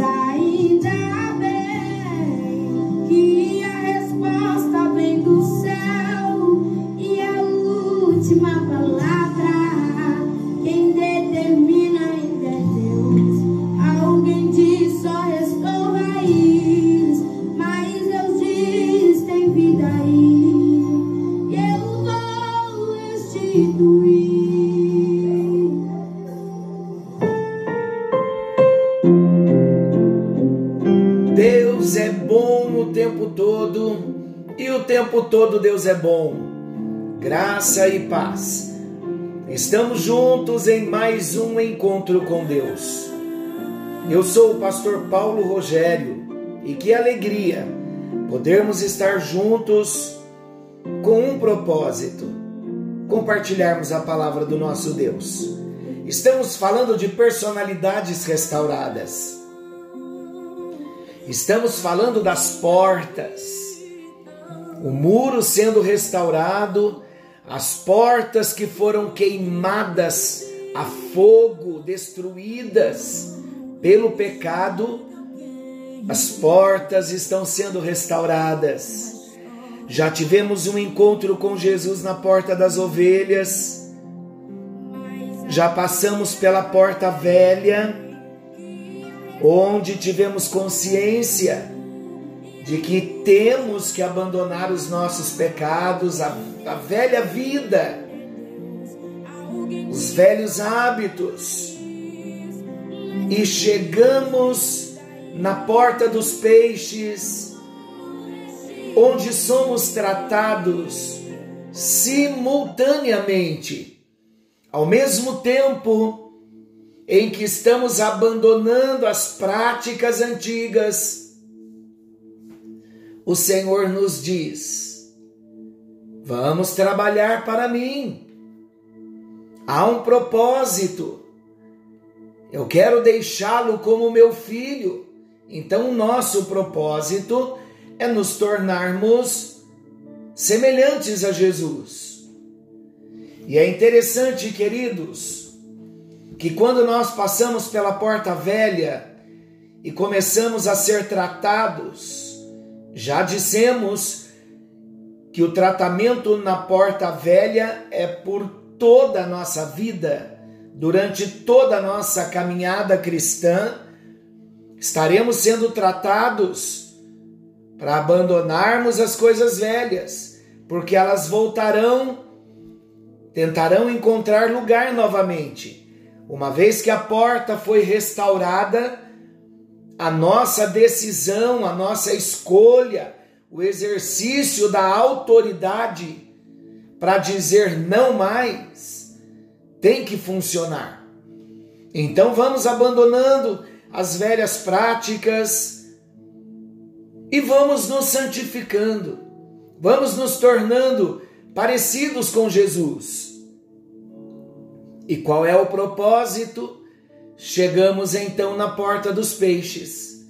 tempo Deus é bom. Graça e paz. Estamos juntos em mais um encontro com Deus. Eu sou o pastor Paulo Rogério e que alegria podermos estar juntos com um propósito: compartilharmos a palavra do nosso Deus. Estamos falando de personalidades restauradas. Estamos falando das portas o muro sendo restaurado, as portas que foram queimadas a fogo, destruídas pelo pecado, as portas estão sendo restauradas. Já tivemos um encontro com Jesus na porta das ovelhas, já passamos pela porta velha, onde tivemos consciência de que temos que abandonar os nossos pecados, a, a velha vida, os velhos hábitos, e chegamos na porta dos peixes, onde somos tratados simultaneamente, ao mesmo tempo em que estamos abandonando as práticas antigas o Senhor nos diz: vamos trabalhar para mim. Há um propósito. Eu quero deixá-lo como meu filho. Então, o nosso propósito é nos tornarmos semelhantes a Jesus. E é interessante, queridos, que quando nós passamos pela porta velha e começamos a ser tratados, já dissemos que o tratamento na porta velha é por toda a nossa vida, durante toda a nossa caminhada cristã, estaremos sendo tratados para abandonarmos as coisas velhas, porque elas voltarão, tentarão encontrar lugar novamente. Uma vez que a porta foi restaurada, a nossa decisão, a nossa escolha, o exercício da autoridade para dizer não mais tem que funcionar. Então vamos abandonando as velhas práticas e vamos nos santificando, vamos nos tornando parecidos com Jesus. E qual é o propósito? Chegamos então na porta dos peixes.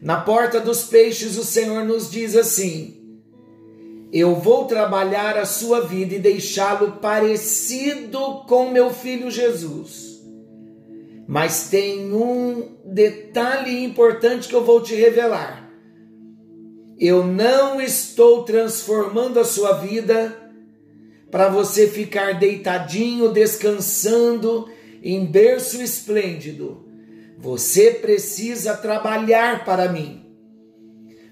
Na porta dos peixes, o Senhor nos diz assim: Eu vou trabalhar a sua vida e deixá-lo parecido com meu filho Jesus. Mas tem um detalhe importante que eu vou te revelar. Eu não estou transformando a sua vida para você ficar deitadinho, descansando em berço esplêndido. Você precisa trabalhar para mim.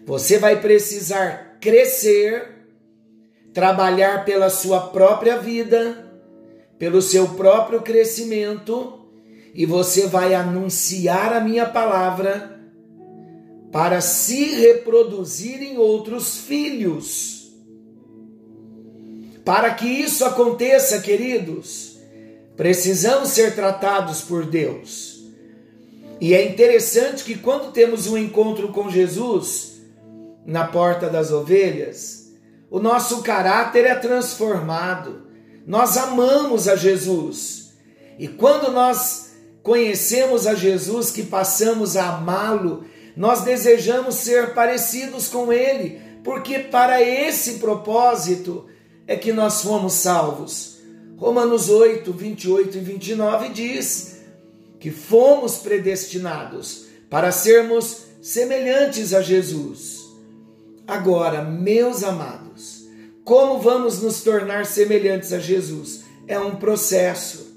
Você vai precisar crescer, trabalhar pela sua própria vida, pelo seu próprio crescimento, e você vai anunciar a minha palavra para se reproduzir em outros filhos. Para que isso aconteça, queridos, Precisamos ser tratados por Deus. E é interessante que quando temos um encontro com Jesus na porta das ovelhas, o nosso caráter é transformado. Nós amamos a Jesus. E quando nós conhecemos a Jesus, que passamos a amá-lo, nós desejamos ser parecidos com ele, porque para esse propósito é que nós fomos salvos. Romanos 8, 28 e 29 diz que fomos predestinados para sermos semelhantes a Jesus. Agora, meus amados, como vamos nos tornar semelhantes a Jesus? É um processo.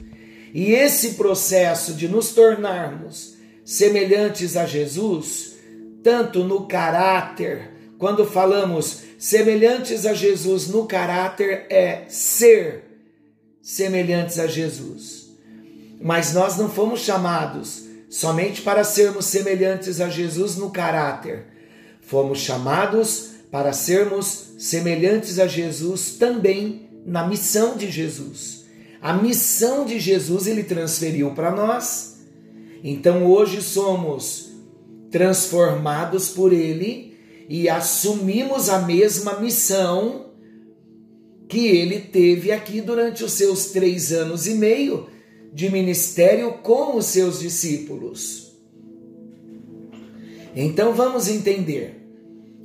E esse processo de nos tornarmos semelhantes a Jesus, tanto no caráter, quando falamos semelhantes a Jesus no caráter, é ser semelhantes a Jesus. Mas nós não fomos chamados somente para sermos semelhantes a Jesus no caráter. Fomos chamados para sermos semelhantes a Jesus também na missão de Jesus. A missão de Jesus ele transferiu para nós. Então hoje somos transformados por ele e assumimos a mesma missão que ele teve aqui durante os seus três anos e meio de ministério com os seus discípulos. Então vamos entender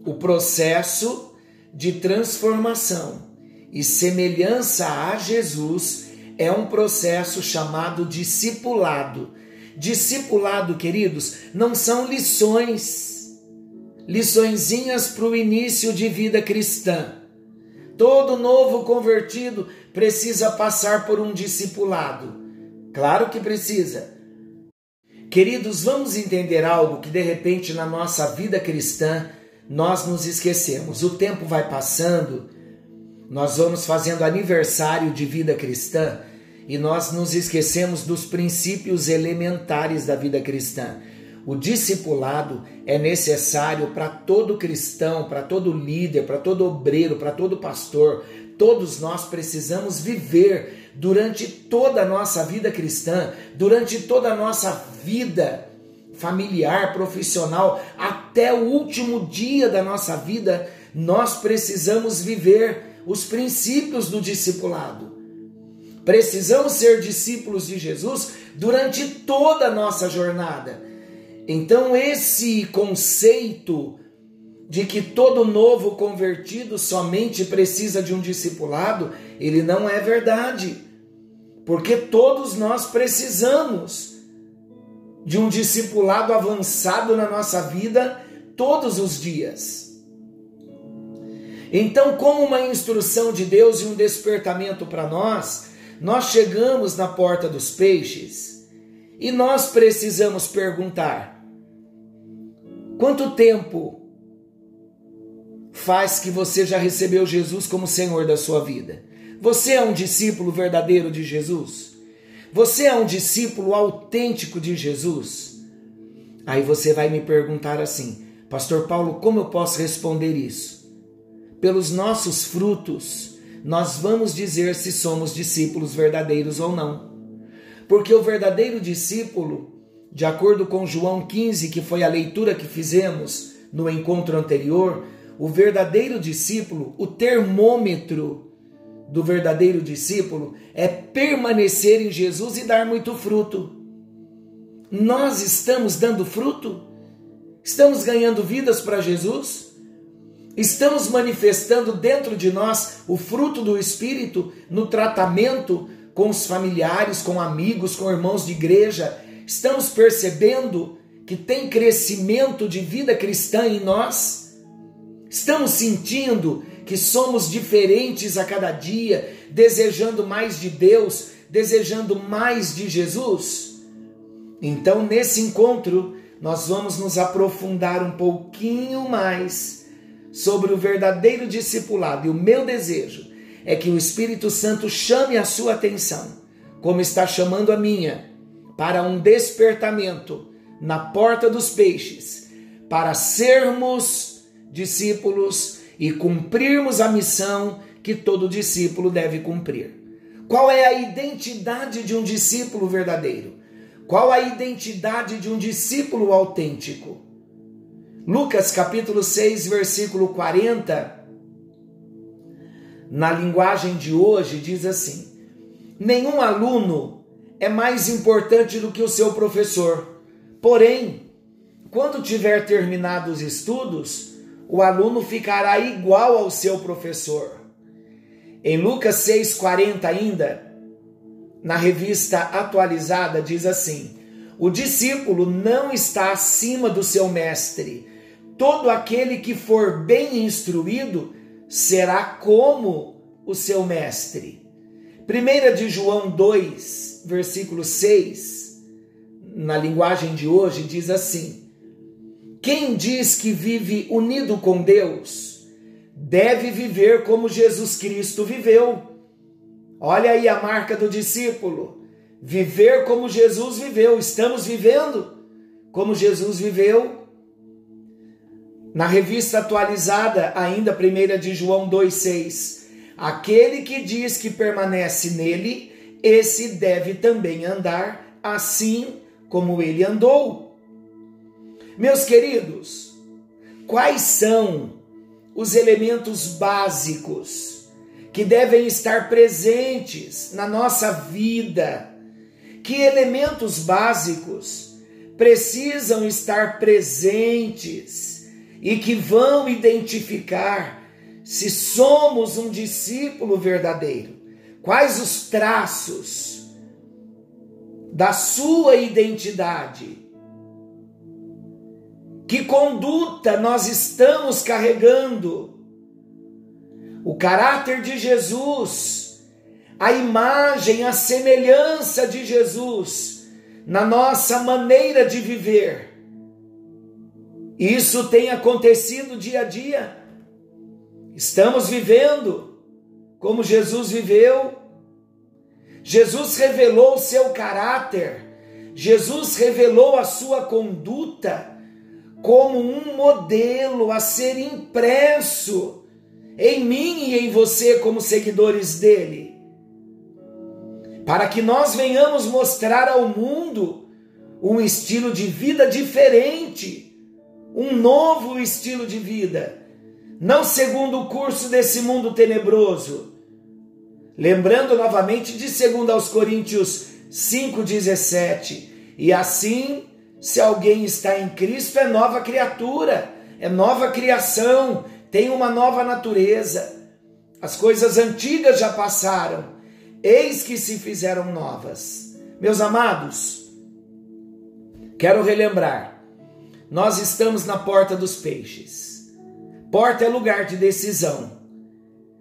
o processo de transformação e semelhança a Jesus é um processo chamado discipulado. Discipulado, queridos, não são lições, liçõezinhas para o início de vida cristã. Todo novo convertido precisa passar por um discipulado. Claro que precisa. Queridos, vamos entender algo que de repente na nossa vida cristã nós nos esquecemos. O tempo vai passando, nós vamos fazendo aniversário de vida cristã e nós nos esquecemos dos princípios elementares da vida cristã. O discipulado é necessário para todo cristão, para todo líder, para todo obreiro, para todo pastor. Todos nós precisamos viver durante toda a nossa vida cristã, durante toda a nossa vida familiar, profissional, até o último dia da nossa vida, nós precisamos viver os princípios do discipulado. Precisamos ser discípulos de Jesus durante toda a nossa jornada. Então, esse conceito de que todo novo convertido somente precisa de um discipulado, ele não é verdade. Porque todos nós precisamos de um discipulado avançado na nossa vida todos os dias. Então, como uma instrução de Deus e um despertamento para nós, nós chegamos na porta dos peixes e nós precisamos perguntar: Quanto tempo faz que você já recebeu Jesus como Senhor da sua vida? Você é um discípulo verdadeiro de Jesus? Você é um discípulo autêntico de Jesus? Aí você vai me perguntar assim, Pastor Paulo, como eu posso responder isso? Pelos nossos frutos, nós vamos dizer se somos discípulos verdadeiros ou não. Porque o verdadeiro discípulo de acordo com João 15, que foi a leitura que fizemos no encontro anterior, o verdadeiro discípulo, o termômetro do verdadeiro discípulo é permanecer em Jesus e dar muito fruto. Nós estamos dando fruto? Estamos ganhando vidas para Jesus? Estamos manifestando dentro de nós o fruto do Espírito no tratamento com os familiares, com amigos, com irmãos de igreja, Estamos percebendo que tem crescimento de vida cristã em nós? Estamos sentindo que somos diferentes a cada dia, desejando mais de Deus, desejando mais de Jesus? Então, nesse encontro, nós vamos nos aprofundar um pouquinho mais sobre o verdadeiro discipulado. E o meu desejo é que o Espírito Santo chame a sua atenção, como está chamando a minha para um despertamento na porta dos peixes, para sermos discípulos e cumprirmos a missão que todo discípulo deve cumprir. Qual é a identidade de um discípulo verdadeiro? Qual a identidade de um discípulo autêntico? Lucas capítulo 6, versículo 40, na linguagem de hoje, diz assim: Nenhum aluno é mais importante do que o seu professor. Porém, quando tiver terminado os estudos, o aluno ficará igual ao seu professor. Em Lucas 6,40 ainda, na revista atualizada, diz assim: O discípulo não está acima do seu mestre. Todo aquele que for bem instruído será como o seu mestre. 1 de João 2, versículo 6, na linguagem de hoje, diz assim: Quem diz que vive unido com Deus, deve viver como Jesus Cristo viveu. Olha aí a marca do discípulo. Viver como Jesus viveu. Estamos vivendo como Jesus viveu. Na revista atualizada, ainda 1 de João 2,6 Aquele que diz que permanece nele, esse deve também andar assim como ele andou. Meus queridos, quais são os elementos básicos que devem estar presentes na nossa vida? Que elementos básicos precisam estar presentes e que vão identificar se somos um discípulo verdadeiro, quais os traços da sua identidade? Que conduta nós estamos carregando? O caráter de Jesus, a imagem, a semelhança de Jesus na nossa maneira de viver. Isso tem acontecido dia a dia. Estamos vivendo como Jesus viveu. Jesus revelou o seu caráter, Jesus revelou a sua conduta como um modelo a ser impresso em mim e em você, como seguidores dele, para que nós venhamos mostrar ao mundo um estilo de vida diferente, um novo estilo de vida não segundo o curso desse mundo tenebroso. Lembrando novamente de 2 aos Coríntios 5,17. E assim, se alguém está em Cristo, é nova criatura, é nova criação, tem uma nova natureza. As coisas antigas já passaram, eis que se fizeram novas. Meus amados, quero relembrar, nós estamos na porta dos peixes. Porta é lugar de decisão.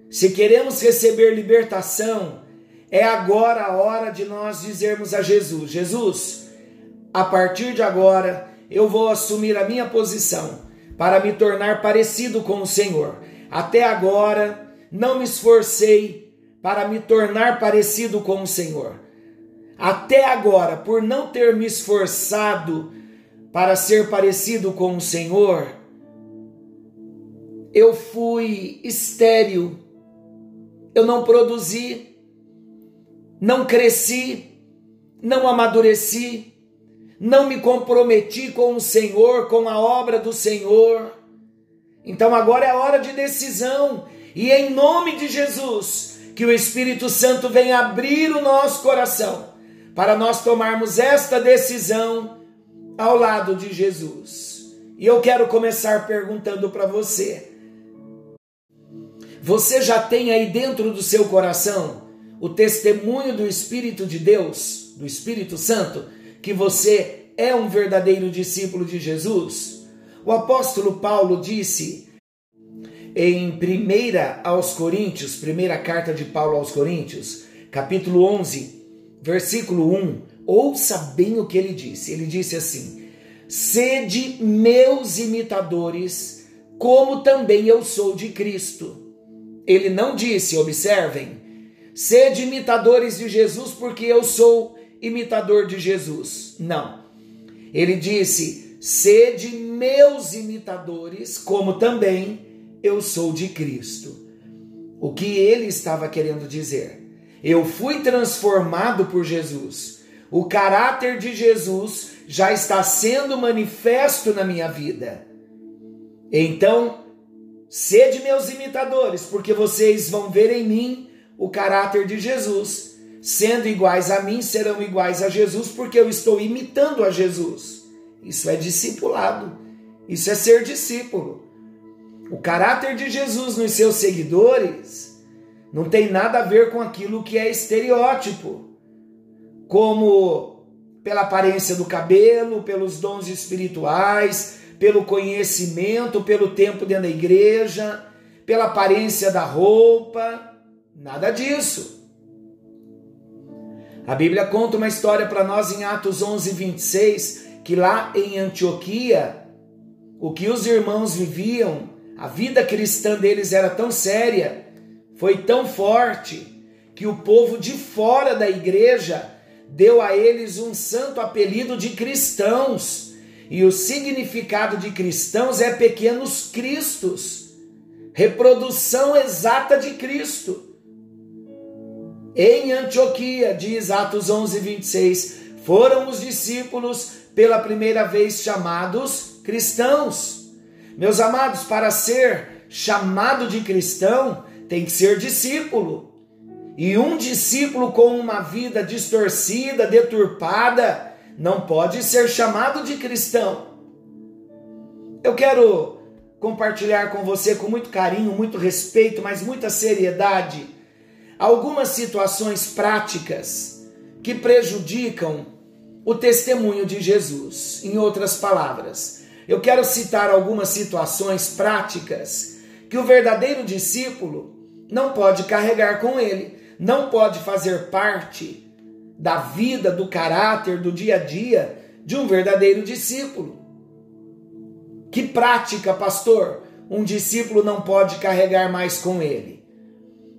Se queremos receber libertação, é agora a hora de nós dizermos a Jesus: Jesus, a partir de agora eu vou assumir a minha posição para me tornar parecido com o Senhor. Até agora não me esforcei para me tornar parecido com o Senhor. Até agora, por não ter me esforçado para ser parecido com o Senhor, eu fui estéril, eu não produzi, não cresci, não amadureci, não me comprometi com o Senhor, com a obra do Senhor. Então agora é a hora de decisão, e em nome de Jesus, que o Espírito Santo venha abrir o nosso coração para nós tomarmos esta decisão ao lado de Jesus. E eu quero começar perguntando para você: você já tem aí dentro do seu coração o testemunho do Espírito de Deus, do Espírito Santo, que você é um verdadeiro discípulo de Jesus? O apóstolo Paulo disse em 1 aos Coríntios, primeira carta de Paulo aos Coríntios, capítulo 11, versículo 1, ouça bem o que ele disse. Ele disse assim: Sede meus imitadores, como também eu sou de Cristo. Ele não disse, observem, sede imitadores de Jesus porque eu sou imitador de Jesus. Não. Ele disse, sede meus imitadores, como também eu sou de Cristo. O que ele estava querendo dizer? Eu fui transformado por Jesus. O caráter de Jesus já está sendo manifesto na minha vida. Então, Sede meus imitadores, porque vocês vão ver em mim o caráter de Jesus. Sendo iguais a mim, serão iguais a Jesus, porque eu estou imitando a Jesus. Isso é discipulado. Isso é ser discípulo. O caráter de Jesus nos seus seguidores não tem nada a ver com aquilo que é estereótipo, como pela aparência do cabelo, pelos dons espirituais, pelo conhecimento, pelo tempo dentro da igreja, pela aparência da roupa, nada disso. A Bíblia conta uma história para nós em Atos 11, 26, que lá em Antioquia, o que os irmãos viviam, a vida cristã deles era tão séria, foi tão forte, que o povo de fora da igreja deu a eles um santo apelido de cristãos. E o significado de cristãos é pequenos cristos, reprodução exata de Cristo. Em Antioquia, diz Atos 11, 26, foram os discípulos pela primeira vez chamados cristãos. Meus amados, para ser chamado de cristão, tem que ser discípulo. E um discípulo com uma vida distorcida, deturpada, não pode ser chamado de cristão. Eu quero compartilhar com você com muito carinho, muito respeito, mas muita seriedade, algumas situações práticas que prejudicam o testemunho de Jesus. Em outras palavras, eu quero citar algumas situações práticas que o verdadeiro discípulo não pode carregar com ele não pode fazer parte da vida, do caráter, do dia a dia de um verdadeiro discípulo. Que prática, pastor, um discípulo não pode carregar mais com ele?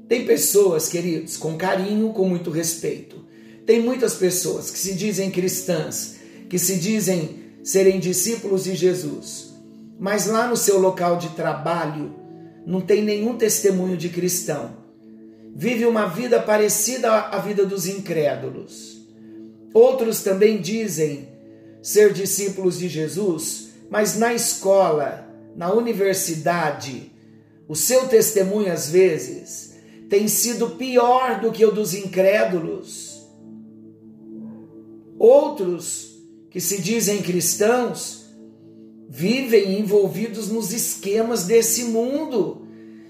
Tem pessoas, queridos, com carinho, com muito respeito. Tem muitas pessoas que se dizem cristãs, que se dizem serem discípulos de Jesus, mas lá no seu local de trabalho não tem nenhum testemunho de cristão vive uma vida parecida à vida dos incrédulos. Outros também dizem ser discípulos de Jesus, mas na escola, na universidade, o seu testemunho às vezes tem sido pior do que o dos incrédulos. Outros que se dizem cristãos vivem envolvidos nos esquemas desse mundo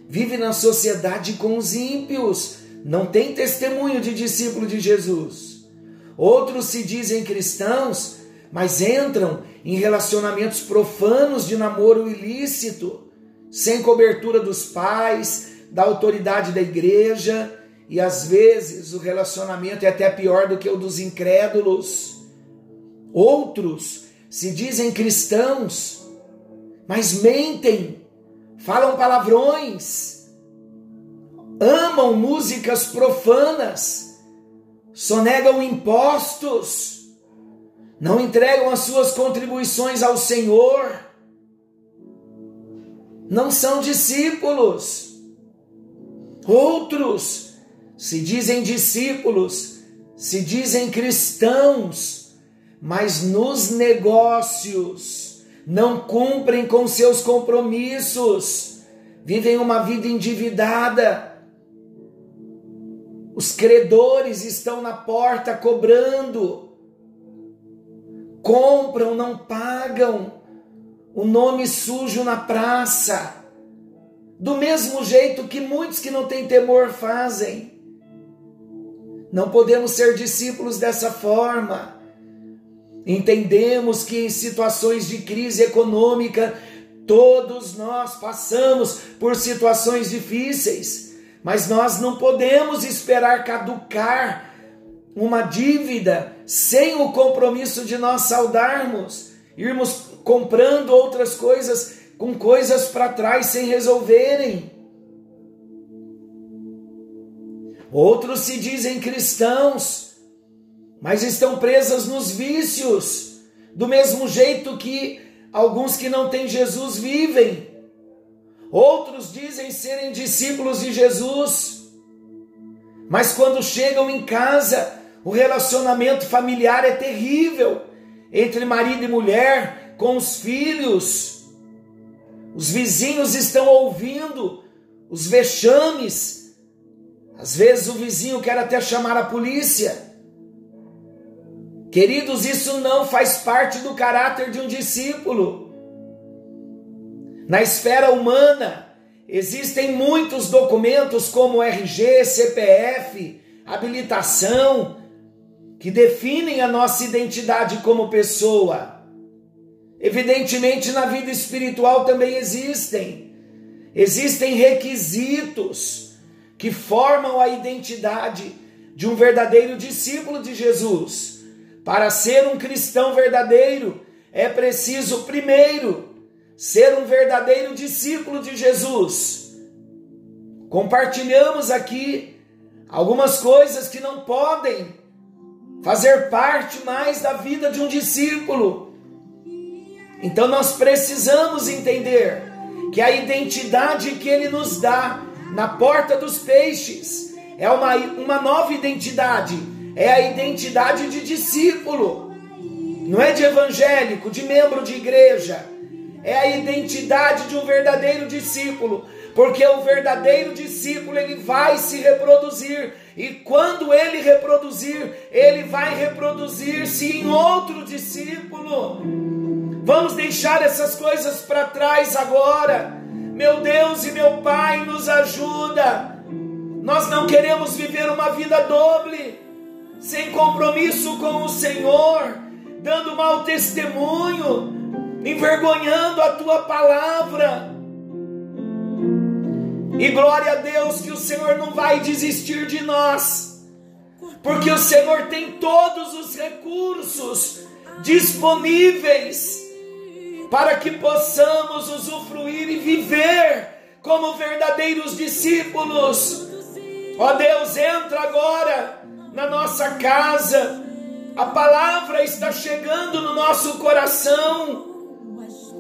vive na sociedade com os ímpios, não tem testemunho de discípulo de Jesus. Outros se dizem cristãos, mas entram em relacionamentos profanos de namoro ilícito, sem cobertura dos pais, da autoridade da igreja, e às vezes o relacionamento é até pior do que o dos incrédulos. Outros se dizem cristãos, mas mentem falam palavrões, amam músicas profanas, sonegam impostos, não entregam as suas contribuições ao Senhor, não são discípulos. Outros se dizem discípulos, se dizem cristãos, mas nos negócios não cumprem com seus compromissos, vivem uma vida endividada. Os credores estão na porta cobrando, compram, não pagam, o nome sujo na praça, do mesmo jeito que muitos que não têm temor fazem. Não podemos ser discípulos dessa forma. Entendemos que em situações de crise econômica, todos nós passamos por situações difíceis, mas nós não podemos esperar caducar uma dívida sem o compromisso de nós saudarmos, irmos comprando outras coisas com coisas para trás sem resolverem. Outros se dizem cristãos, mas estão presas nos vícios, do mesmo jeito que alguns que não têm Jesus vivem. Outros dizem serem discípulos de Jesus, mas quando chegam em casa, o relacionamento familiar é terrível entre marido e mulher, com os filhos. Os vizinhos estão ouvindo os vexames. Às vezes o vizinho quer até chamar a polícia. Queridos, isso não faz parte do caráter de um discípulo. Na esfera humana, existem muitos documentos como RG, CPF, habilitação, que definem a nossa identidade como pessoa. Evidentemente, na vida espiritual também existem. Existem requisitos que formam a identidade de um verdadeiro discípulo de Jesus. Para ser um cristão verdadeiro, é preciso primeiro ser um verdadeiro discípulo de Jesus. Compartilhamos aqui algumas coisas que não podem fazer parte mais da vida de um discípulo. Então nós precisamos entender que a identidade que ele nos dá na porta dos peixes é uma, uma nova identidade, é a identidade de discípulo, não é de evangélico, de membro de igreja, é a identidade de um verdadeiro discípulo porque o verdadeiro discípulo ele vai se reproduzir e quando ele reproduzir, ele vai reproduzir-se em outro discípulo. Vamos deixar essas coisas para trás agora. Meu Deus e meu Pai, nos ajuda. Nós não queremos viver uma vida doble, sem compromisso com o Senhor, dando mau testemunho, envergonhando a tua palavra. E glória a Deus que o Senhor não vai desistir de nós, porque o Senhor tem todos os recursos disponíveis para que possamos usufruir e viver como verdadeiros discípulos. Ó Deus, entra agora na nossa casa, a palavra está chegando no nosso coração,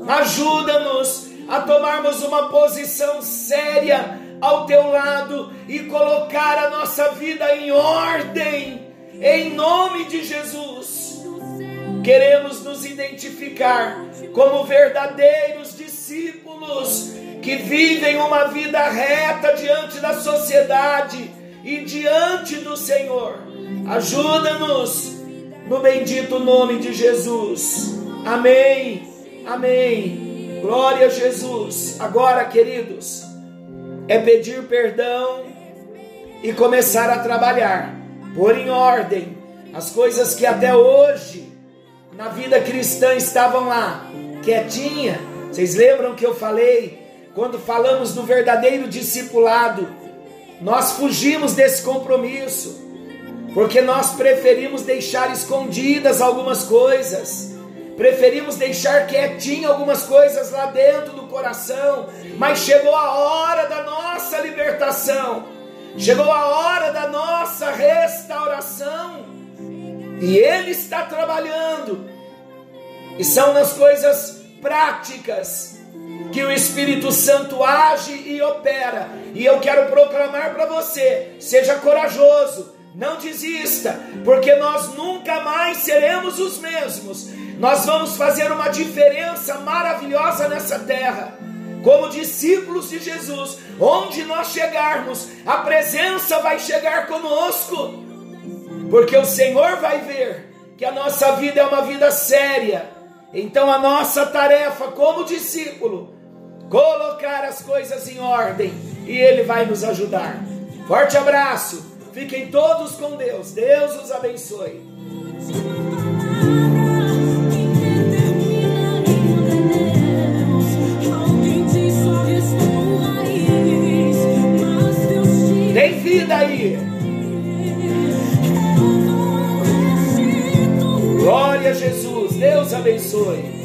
ajuda-nos a tomarmos uma posição séria ao teu lado e colocar a nossa vida em ordem, em nome de Jesus. Queremos nos identificar como verdadeiros discípulos que vivem uma vida reta diante da sociedade e diante do Senhor. Ajuda-nos no bendito nome de Jesus. Amém. Amém. Glória a Jesus. Agora, queridos, é pedir perdão e começar a trabalhar, pôr em ordem as coisas que até hoje na vida cristã estavam lá, quietinha. Vocês lembram que eu falei quando falamos do verdadeiro discipulado? Nós fugimos desse compromisso, porque nós preferimos deixar escondidas algumas coisas. Preferimos deixar quietinho algumas coisas lá dentro do coração, mas chegou a hora da nossa libertação, chegou a hora da nossa restauração, e Ele está trabalhando, e são nas coisas práticas que o Espírito Santo age e opera, e eu quero proclamar para você: seja corajoso, não desista, porque nós nunca mais seremos os mesmos nós vamos fazer uma diferença maravilhosa nessa terra. Como discípulos de Jesus, onde nós chegarmos, a presença vai chegar conosco, porque o Senhor vai ver que a nossa vida é uma vida séria. Então, a nossa tarefa como discípulo, colocar as coisas em ordem e Ele vai nos ajudar. Forte abraço, fiquem todos com Deus, Deus os abençoe. vida aí. Glória a Jesus. Deus abençoe.